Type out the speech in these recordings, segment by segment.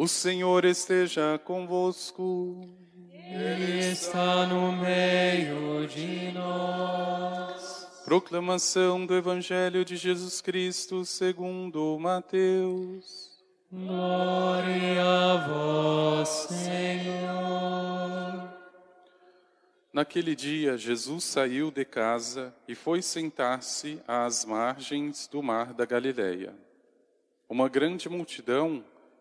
O Senhor esteja convosco. Ele está no meio de nós. Proclamação do Evangelho de Jesus Cristo segundo Mateus. Glória a vós, Senhor. Naquele dia, Jesus saiu de casa e foi sentar-se às margens do mar da Galileia. Uma grande multidão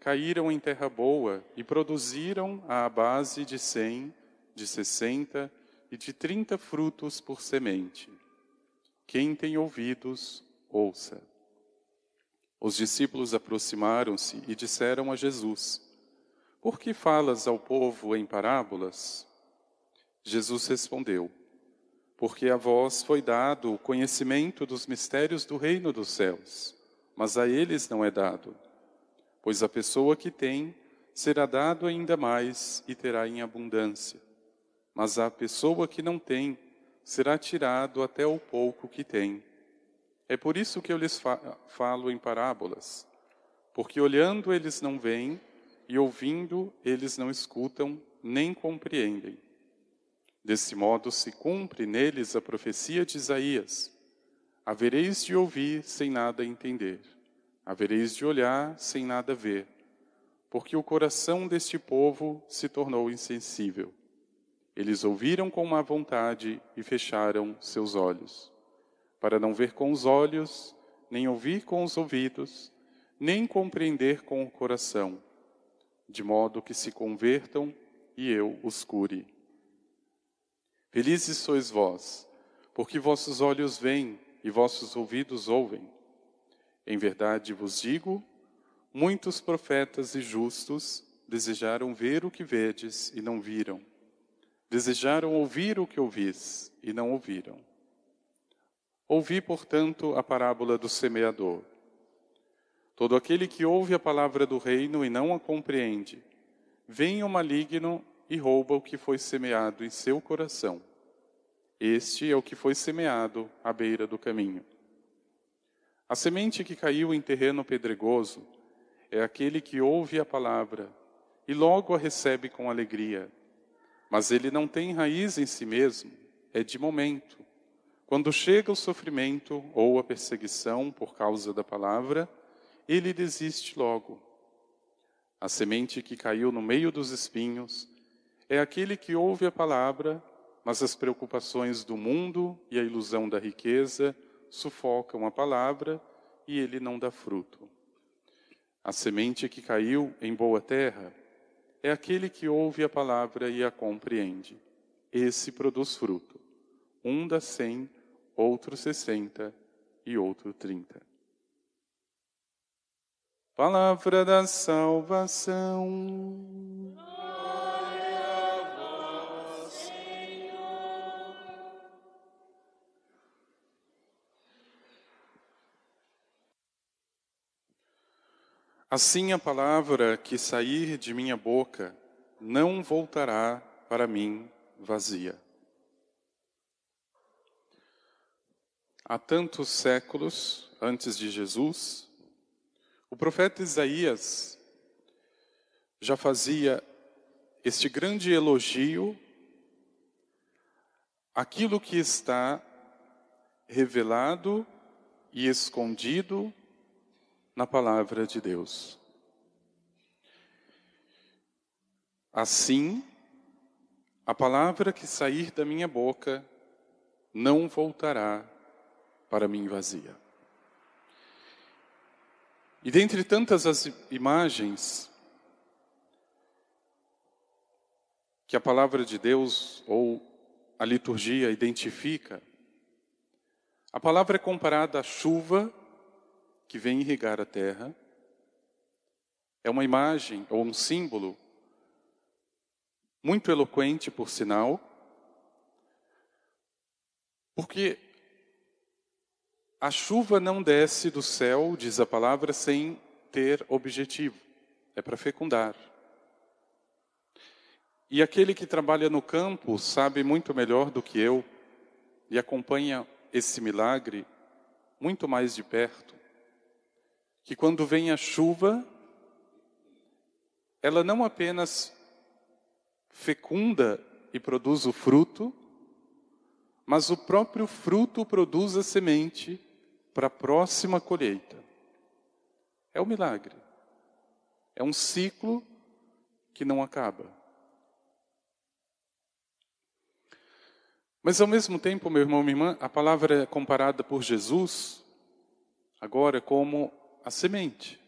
caíram em terra boa e produziram à base de cem, de sessenta e de trinta frutos por semente. Quem tem ouvidos, ouça. Os discípulos aproximaram-se e disseram a Jesus: Por que falas ao povo em parábolas? Jesus respondeu: Porque a vós foi dado o conhecimento dos mistérios do reino dos céus, mas a eles não é dado pois a pessoa que tem será dado ainda mais e terá em abundância. Mas a pessoa que não tem será tirado até o pouco que tem. É por isso que eu lhes falo em parábolas, porque olhando eles não veem e ouvindo eles não escutam nem compreendem. Desse modo se cumpre neles a profecia de Isaías: havereis de ouvir sem nada entender havereis de olhar sem nada ver, porque o coração deste povo se tornou insensível. Eles ouviram com má vontade e fecharam seus olhos, para não ver com os olhos, nem ouvir com os ouvidos, nem compreender com o coração, de modo que se convertam e eu os cure. Felizes sois vós, porque vossos olhos veem e vossos ouvidos ouvem. Em verdade vos digo, muitos profetas e justos desejaram ver o que vedes e não viram. Desejaram ouvir o que ouvis e não ouviram. Ouvi, portanto, a parábola do semeador. Todo aquele que ouve a palavra do reino e não a compreende, vem o maligno e rouba o que foi semeado em seu coração. Este é o que foi semeado à beira do caminho. A semente que caiu em terreno pedregoso é aquele que ouve a palavra e logo a recebe com alegria. Mas ele não tem raiz em si mesmo, é de momento. Quando chega o sofrimento ou a perseguição por causa da palavra, ele desiste logo. A semente que caiu no meio dos espinhos é aquele que ouve a palavra, mas as preocupações do mundo e a ilusão da riqueza sufocam a palavra e ele não dá fruto. A semente que caiu em boa terra é aquele que ouve a palavra e a compreende. Esse produz fruto. Um dá cem, outro sessenta e outro trinta. Palavra da salvação. Assim a palavra que sair de minha boca não voltará para mim vazia. Há tantos séculos antes de Jesus, o profeta Isaías já fazia este grande elogio aquilo que está revelado e escondido na palavra de Deus. Assim, a palavra que sair da minha boca não voltará para mim vazia. E dentre tantas as imagens que a palavra de Deus ou a liturgia identifica, a palavra é comparada à chuva que vem irrigar a terra. É uma imagem ou um símbolo muito eloquente, por sinal, porque a chuva não desce do céu, diz a palavra, sem ter objetivo. É para fecundar. E aquele que trabalha no campo sabe muito melhor do que eu e acompanha esse milagre muito mais de perto, que quando vem a chuva, ela não apenas fecunda e produz o fruto, mas o próprio fruto produz a semente para a próxima colheita. É um milagre. É um ciclo que não acaba. Mas ao mesmo tempo, meu irmão, minha irmã, a palavra é comparada por Jesus agora como a semente.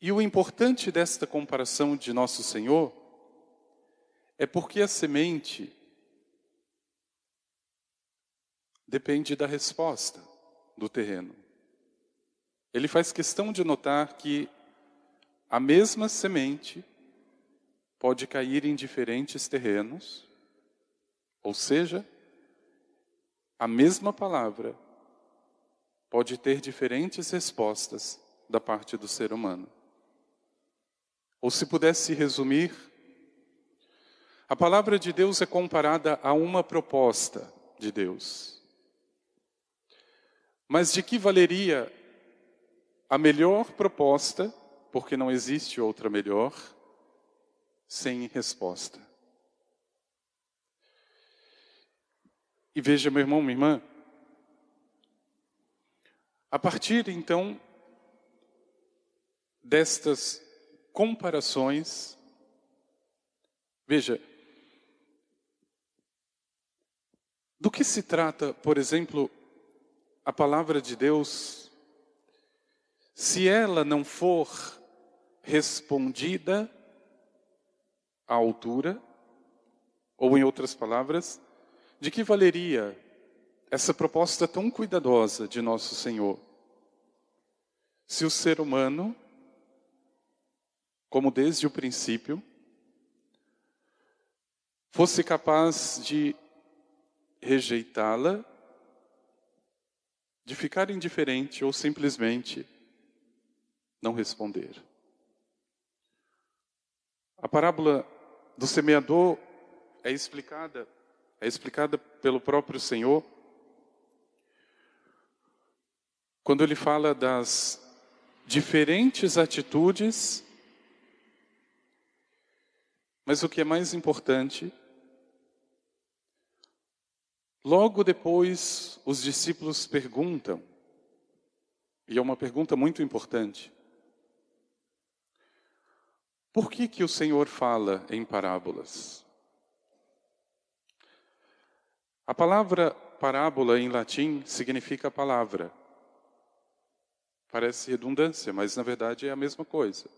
E o importante desta comparação de nosso Senhor é porque a semente depende da resposta do terreno. Ele faz questão de notar que a mesma semente pode cair em diferentes terrenos, ou seja, a mesma palavra pode ter diferentes respostas da parte do ser humano. Ou se pudesse resumir, a palavra de Deus é comparada a uma proposta de Deus. Mas de que valeria a melhor proposta, porque não existe outra melhor, sem resposta? E veja, meu irmão, minha irmã, a partir então destas comparações. Veja, do que se trata, por exemplo, a palavra de Deus, se ela não for respondida à altura, ou em outras palavras, de que valeria essa proposta tão cuidadosa de nosso Senhor? Se o ser humano como desde o princípio, fosse capaz de rejeitá-la, de ficar indiferente ou simplesmente não responder. A parábola do semeador é explicada, é explicada pelo próprio Senhor quando ele fala das diferentes atitudes mas o que é mais importante, logo depois os discípulos perguntam, e é uma pergunta muito importante: por que, que o Senhor fala em parábolas? A palavra parábola em latim significa palavra. Parece redundância, mas na verdade é a mesma coisa.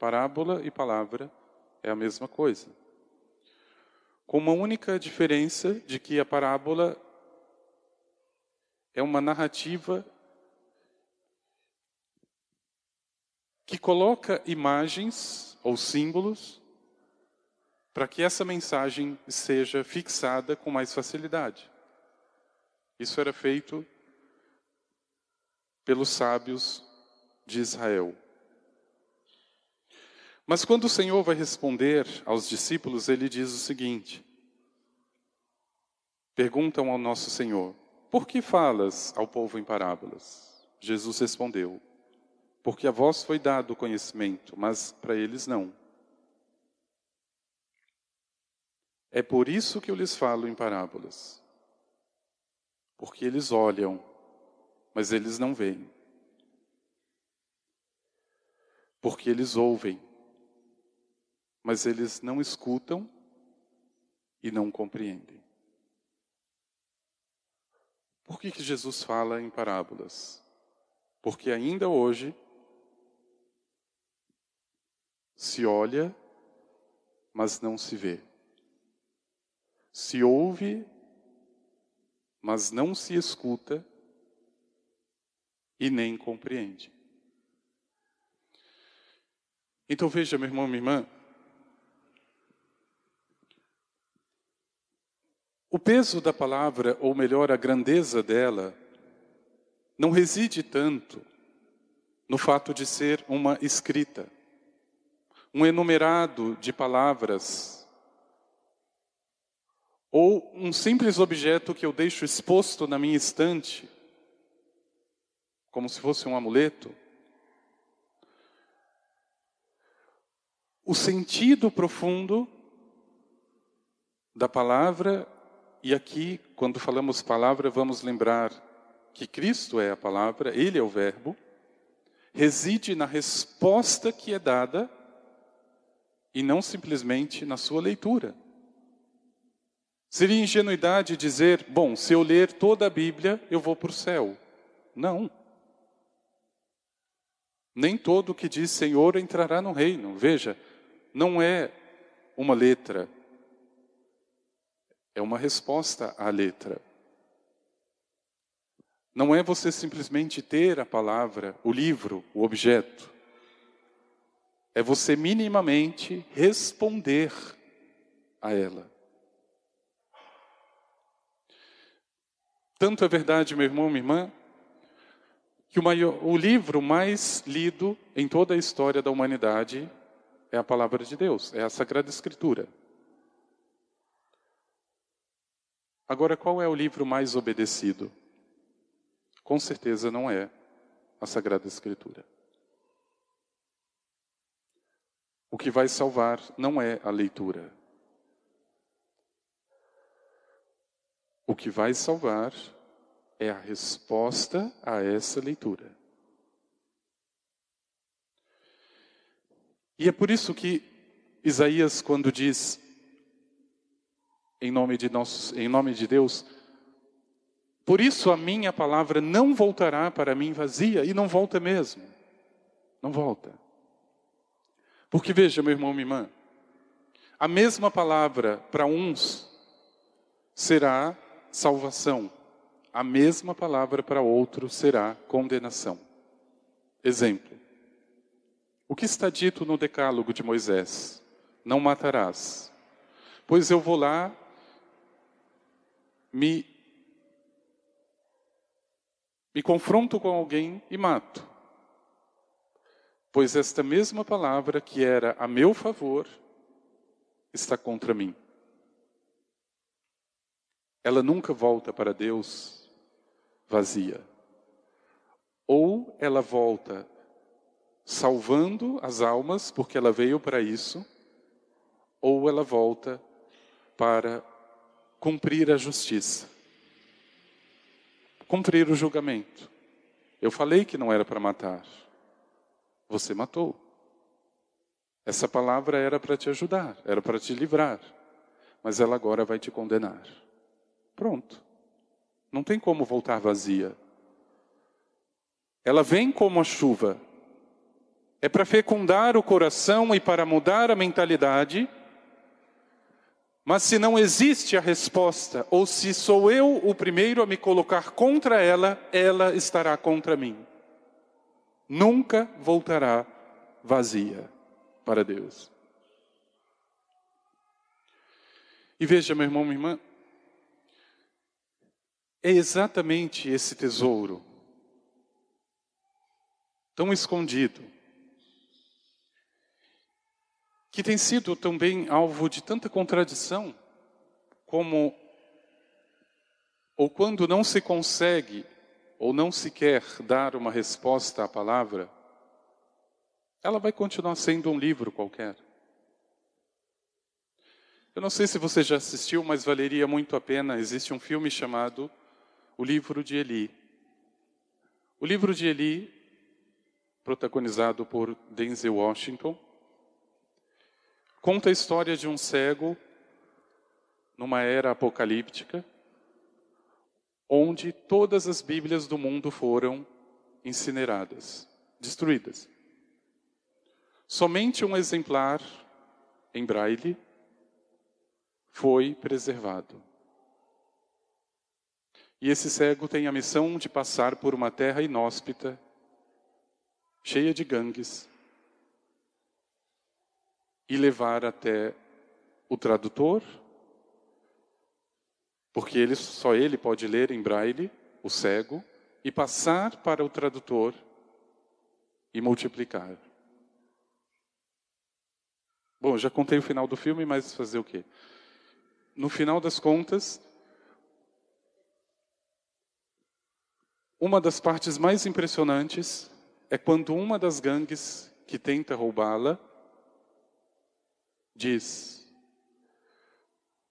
Parábola e palavra é a mesma coisa. Com uma única diferença de que a parábola é uma narrativa que coloca imagens ou símbolos para que essa mensagem seja fixada com mais facilidade. Isso era feito pelos sábios de Israel. Mas quando o Senhor vai responder aos discípulos, ele diz o seguinte: Perguntam ao nosso Senhor: Por que falas ao povo em parábolas? Jesus respondeu: Porque a vós foi dado o conhecimento, mas para eles não. É por isso que eu lhes falo em parábolas. Porque eles olham, mas eles não veem. Porque eles ouvem, mas eles não escutam e não compreendem. Por que, que Jesus fala em parábolas? Porque ainda hoje se olha, mas não se vê. Se ouve, mas não se escuta e nem compreende. Então veja, meu irmão, minha irmã, o peso da palavra, ou melhor, a grandeza dela, não reside tanto no fato de ser uma escrita, um enumerado de palavras, ou um simples objeto que eu deixo exposto na minha estante, como se fosse um amuleto. O sentido profundo da palavra, e aqui, quando falamos palavra, vamos lembrar que Cristo é a palavra, Ele é o Verbo, reside na resposta que é dada e não simplesmente na sua leitura. Seria ingenuidade dizer, bom, se eu ler toda a Bíblia, eu vou para o céu. Não. Nem todo que diz Senhor entrará no reino. Veja, não é uma letra, é uma resposta à letra. Não é você simplesmente ter a palavra, o livro, o objeto. É você minimamente responder a ela. Tanto é verdade, meu irmão, minha irmã, que o, maior, o livro mais lido em toda a história da humanidade é a palavra de Deus, é a Sagrada Escritura. Agora, qual é o livro mais obedecido? Com certeza não é a Sagrada Escritura. O que vai salvar não é a leitura. O que vai salvar é a resposta a essa leitura. E é por isso que Isaías, quando diz em nome de, nosso, em nome de Deus, por isso a minha palavra não voltará para mim vazia, e não volta mesmo. Não volta. Porque veja, meu irmão, minha irmã, a mesma palavra para uns será salvação, a mesma palavra para outros será condenação. Exemplo: o que está dito no Decálogo de Moisés? Não matarás. Pois eu vou lá, me me confronto com alguém e mato. Pois esta mesma palavra que era a meu favor está contra mim. Ela nunca volta para Deus vazia. Ou ela volta salvando as almas, porque ela veio para isso, ou ela volta para cumprir a justiça cumprir o julgamento. Eu falei que não era para matar. Você matou. Essa palavra era para te ajudar, era para te livrar. Mas ela agora vai te condenar. Pronto. Não tem como voltar vazia. Ela vem como a chuva. É para fecundar o coração e para mudar a mentalidade mas se não existe a resposta, ou se sou eu o primeiro a me colocar contra ela, ela estará contra mim. Nunca voltará vazia para Deus. E veja, meu irmão, minha irmã, é exatamente esse tesouro, tão escondido, que tem sido também alvo de tanta contradição, como ou quando não se consegue ou não se quer dar uma resposta à palavra, ela vai continuar sendo um livro qualquer. Eu não sei se você já assistiu, mas valeria muito a pena. Existe um filme chamado O Livro de Eli. O livro de Eli, protagonizado por Denzel Washington, conta a história de um cego numa era apocalíptica, onde todas as Bíblias do mundo foram incineradas, destruídas. Somente um exemplar em braille foi preservado. E esse cego tem a missão de passar por uma terra inóspita, cheia de gangues, e levar até o tradutor, porque ele, só ele pode ler em braille, o cego, e passar para o tradutor e multiplicar. Bom, já contei o final do filme, mas fazer o quê? No final das contas, uma das partes mais impressionantes é quando uma das gangues que tenta roubá-la diz,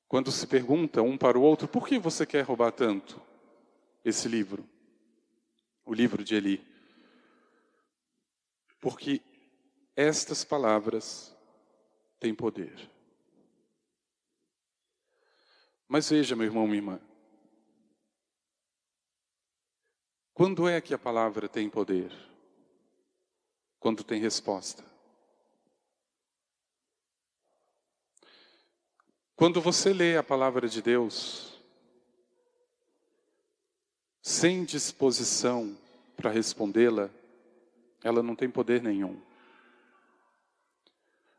quando se pergunta um para o outro, por que você quer roubar tanto esse livro? O livro de Eli. Porque estas palavras têm poder. Mas veja, meu irmão, minha irmã. Quando é que a palavra tem poder? Quando tem resposta. Quando você lê a palavra de Deus, sem disposição para respondê-la, ela não tem poder nenhum.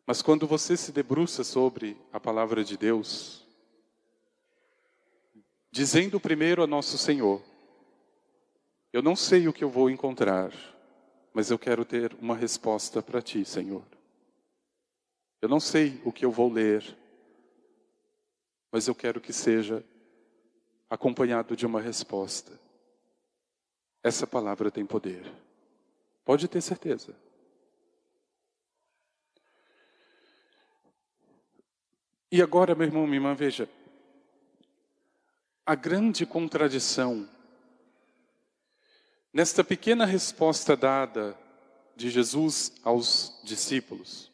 Mas quando você se debruça sobre a palavra de Deus, dizendo primeiro a nosso Senhor: Eu não sei o que eu vou encontrar, mas eu quero ter uma resposta para ti, Senhor. Eu não sei o que eu vou ler, mas eu quero que seja acompanhado de uma resposta. Essa palavra tem poder. Pode ter certeza. E agora, meu irmão, minha irmã, veja. A grande contradição nesta pequena resposta dada de Jesus aos discípulos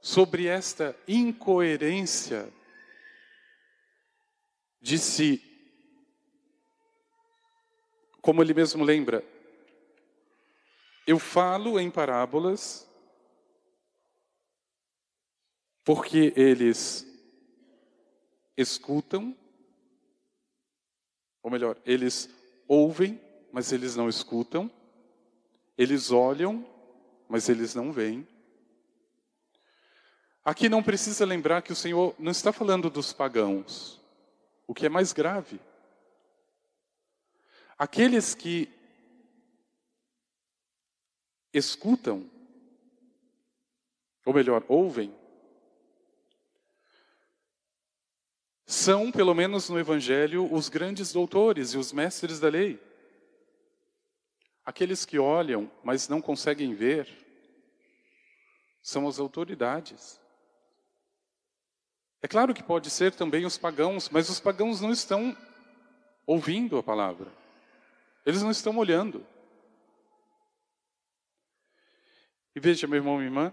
sobre esta incoerência de si. Como ele mesmo lembra, eu falo em parábolas porque eles escutam, ou melhor, eles ouvem, mas eles não escutam, eles olham, mas eles não veem. Aqui não precisa lembrar que o Senhor não está falando dos pagãos, o que é mais grave. Aqueles que escutam, ou melhor, ouvem, são, pelo menos no Evangelho, os grandes doutores e os mestres da lei. Aqueles que olham, mas não conseguem ver, são as autoridades. É claro que pode ser também os pagãos, mas os pagãos não estão ouvindo a palavra. Eles não estão olhando. E veja, meu irmão e irmã,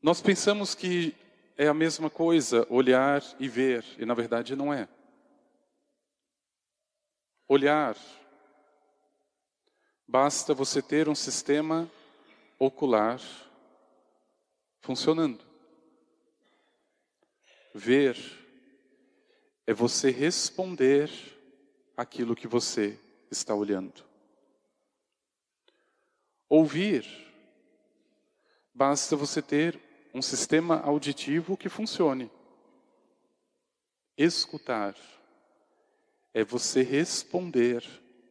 nós pensamos que é a mesma coisa olhar e ver, e na verdade não é. Olhar, basta você ter um sistema ocular funcionando. Ver é você responder aquilo que você está olhando. Ouvir, basta você ter um sistema auditivo que funcione. Escutar é você responder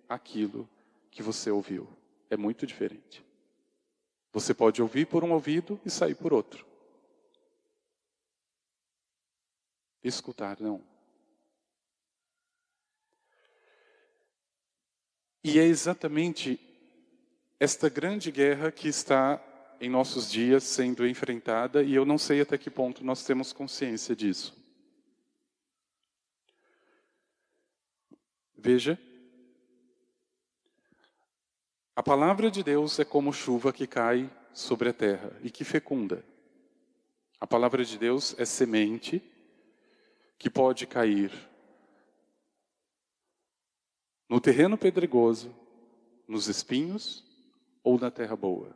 aquilo que você ouviu. É muito diferente. Você pode ouvir por um ouvido e sair por outro. Escutar, não. E é exatamente esta grande guerra que está em nossos dias sendo enfrentada, e eu não sei até que ponto nós temos consciência disso. Veja, A palavra de Deus é como chuva que cai sobre a terra e que fecunda. A palavra de Deus é semente que pode cair no terreno pedregoso, nos espinhos ou na terra boa.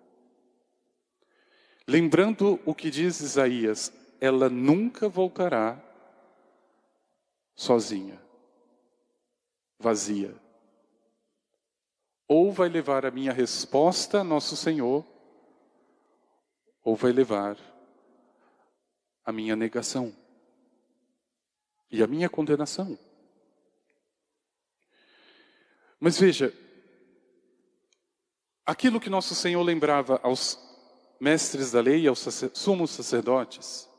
Lembrando o que diz Isaías, ela nunca voltará sozinha, vazia. Ou vai levar a minha resposta, nosso Senhor, ou vai levar a minha negação e a minha condenação. Mas veja, aquilo que nosso Senhor lembrava aos mestres da lei, aos sumos sacerdotes,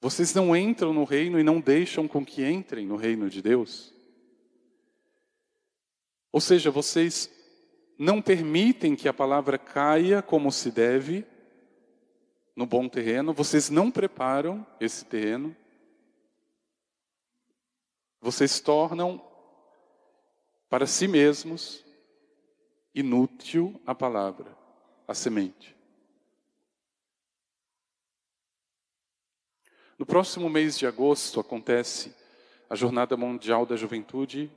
vocês não entram no reino e não deixam com que entrem no reino de Deus. Ou seja, vocês não permitem que a palavra caia como se deve no bom terreno, vocês não preparam esse terreno, vocês tornam para si mesmos inútil a palavra, a semente. No próximo mês de agosto acontece a Jornada Mundial da Juventude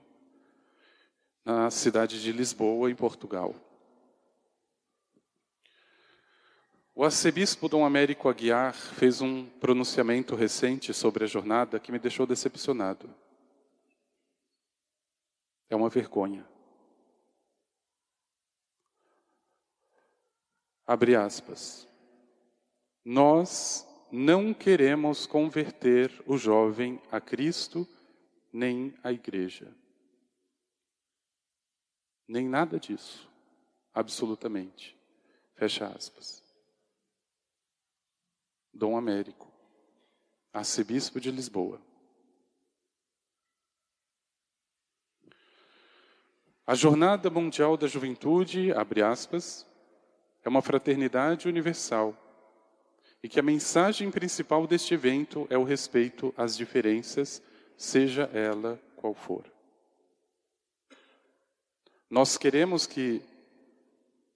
na cidade de Lisboa, em Portugal. O arcebispo Dom Américo Aguiar fez um pronunciamento recente sobre a jornada que me deixou decepcionado. É uma vergonha. Abre aspas. Nós não queremos converter o jovem a Cristo nem a igreja. Nem nada disso. Absolutamente. Fecha aspas. Dom Américo, arcebispo de Lisboa. A Jornada Mundial da Juventude, abre aspas, é uma fraternidade universal e que a mensagem principal deste evento é o respeito às diferenças, seja ela qual for. Nós queremos que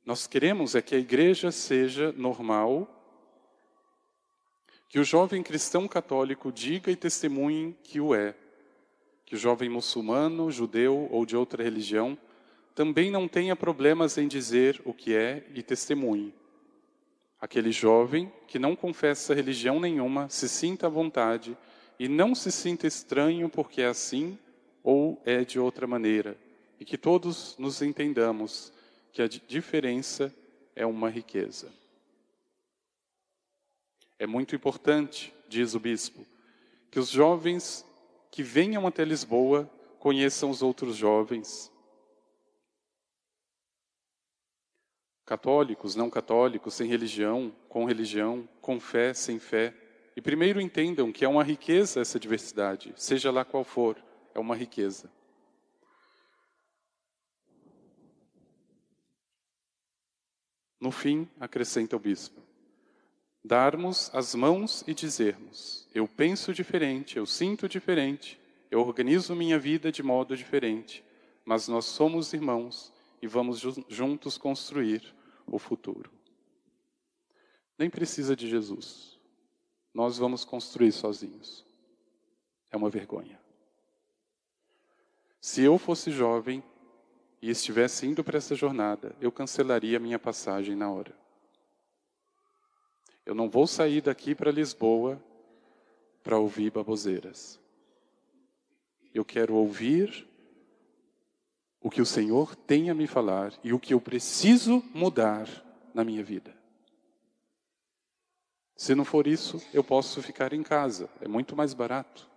nós queremos é que a igreja seja normal, que o jovem cristão católico diga e testemunhe que o é que o jovem muçulmano, judeu ou de outra religião também não tenha problemas em dizer o que é e testemunhe. Aquele jovem que não confessa religião nenhuma se sinta à vontade e não se sinta estranho porque é assim ou é de outra maneira, e que todos nos entendamos que a diferença é uma riqueza. É muito importante, diz o bispo, que os jovens que venham até Lisboa conheçam os outros jovens. Católicos, não católicos, sem religião, com religião, com fé, sem fé. E primeiro entendam que é uma riqueza essa diversidade, seja lá qual for, é uma riqueza. No fim, acrescenta o bispo, darmos as mãos e dizermos: Eu penso diferente, eu sinto diferente, eu organizo minha vida de modo diferente, mas nós somos irmãos e vamos juntos construir o futuro. Nem precisa de Jesus. Nós vamos construir sozinhos. É uma vergonha. Se eu fosse jovem e estivesse indo para essa jornada, eu cancelaria minha passagem na hora. Eu não vou sair daqui para Lisboa para ouvir baboseiras. Eu quero ouvir o que o Senhor tem a me falar e o que eu preciso mudar na minha vida. Se não for isso, eu posso ficar em casa, é muito mais barato.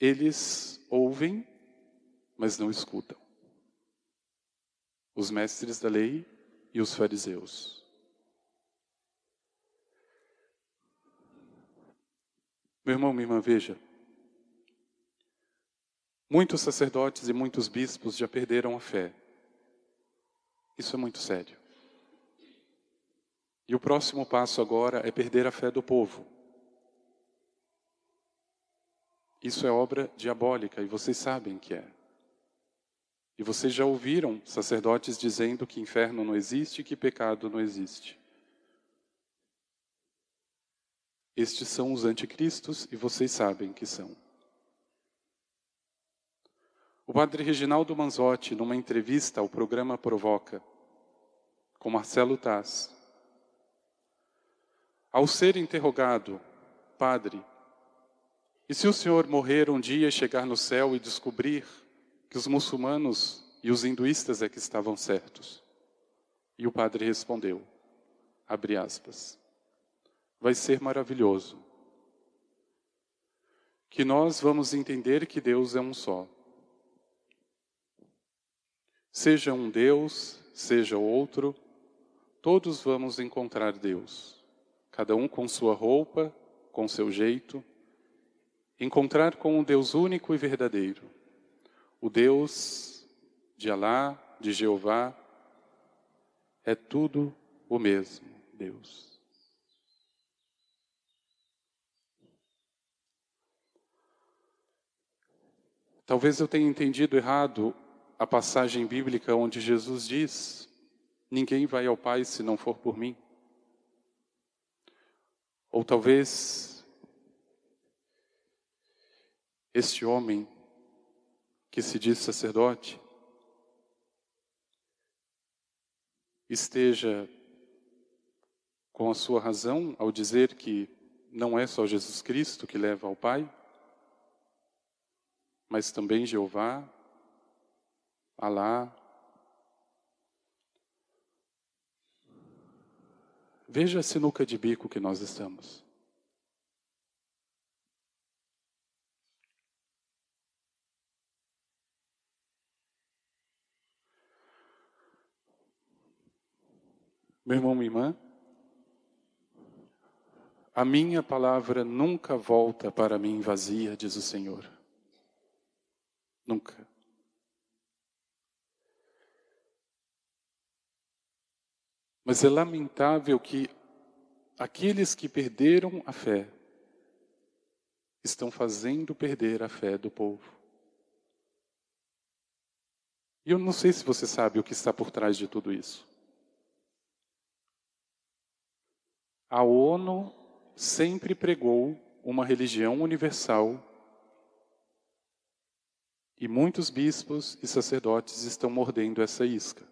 Eles ouvem mas não escutam. Os mestres da lei e os fariseus. Meu irmão, minha irmã, veja. Muitos sacerdotes e muitos bispos já perderam a fé. Isso é muito sério. E o próximo passo agora é perder a fé do povo. Isso é obra diabólica e vocês sabem que é. E vocês já ouviram sacerdotes dizendo que inferno não existe e que pecado não existe. Estes são os anticristos e vocês sabem que são. O padre Reginaldo Manzotti, numa entrevista ao programa Provoca, com Marcelo Taz, ao ser interrogado, padre, e se o senhor morrer um dia chegar no céu e descobrir que os muçulmanos e os hinduístas é que estavam certos? E o padre respondeu, abre aspas, vai ser maravilhoso. Que nós vamos entender que Deus é um só. Seja um Deus, seja outro, todos vamos encontrar Deus. Cada um com sua roupa, com seu jeito. Encontrar com um Deus único e verdadeiro. O Deus de Alá, de Jeová, é tudo o mesmo Deus. Talvez eu tenha entendido errado a passagem bíblica onde Jesus diz: Ninguém vai ao Pai se não for por mim. Ou talvez este homem que se diz sacerdote esteja com a sua razão ao dizer que não é só Jesus Cristo que leva ao Pai, mas também Jeová, Alá. Veja a sinuca de bico que nós estamos. Meu irmão, minha irmã, a minha palavra nunca volta para mim vazia, diz o Senhor. Nunca. Mas é lamentável que aqueles que perderam a fé estão fazendo perder a fé do povo. E eu não sei se você sabe o que está por trás de tudo isso. A ONU sempre pregou uma religião universal e muitos bispos e sacerdotes estão mordendo essa isca.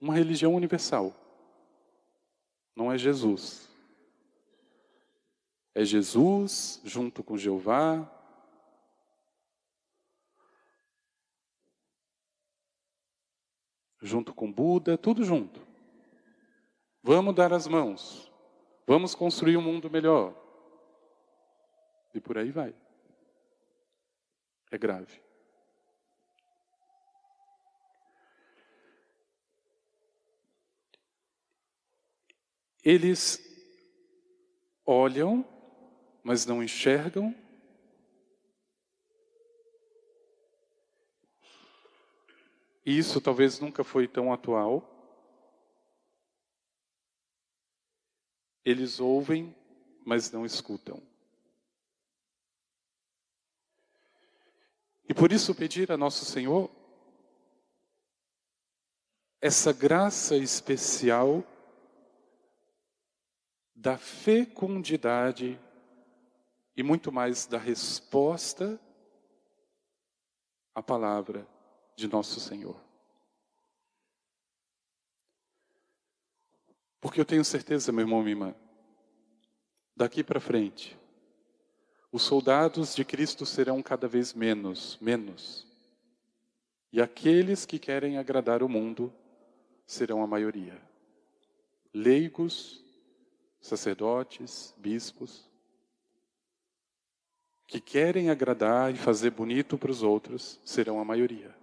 Uma religião universal. Não é Jesus. É Jesus junto com Jeová. Junto com Buda, tudo junto. Vamos dar as mãos. Vamos construir um mundo melhor. E por aí vai é grave. Eles olham, mas não enxergam. Isso talvez nunca foi tão atual. Eles ouvem, mas não escutam. E por isso pedir a Nosso Senhor essa graça especial da fecundidade e muito mais da resposta à palavra de Nosso Senhor. Porque eu tenho certeza, meu irmão, minha irmã, daqui para frente, os soldados de Cristo serão cada vez menos, menos. E aqueles que querem agradar o mundo serão a maioria. Leigos, sacerdotes, bispos, que querem agradar e fazer bonito para os outros serão a maioria.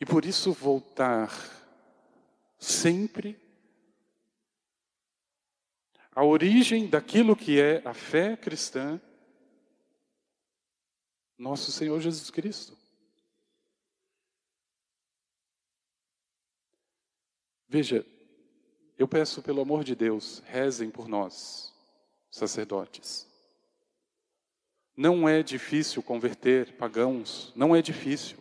E por isso voltar sempre a origem daquilo que é a fé cristã, nosso Senhor Jesus Cristo. Veja, Eu peço, pelo amor de Deus, rezem por nós, sacerdotes. Não é difícil converter pagãos, não é difícil.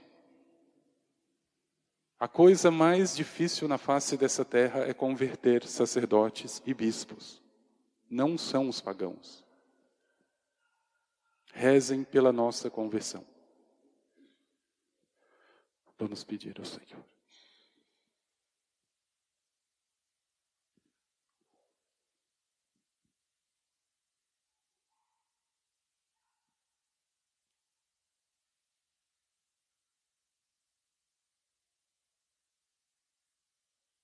A coisa mais difícil na face dessa terra é converter sacerdotes e bispos. Não são os pagãos. Rezem pela nossa conversão. Vamos pedir ao Senhor.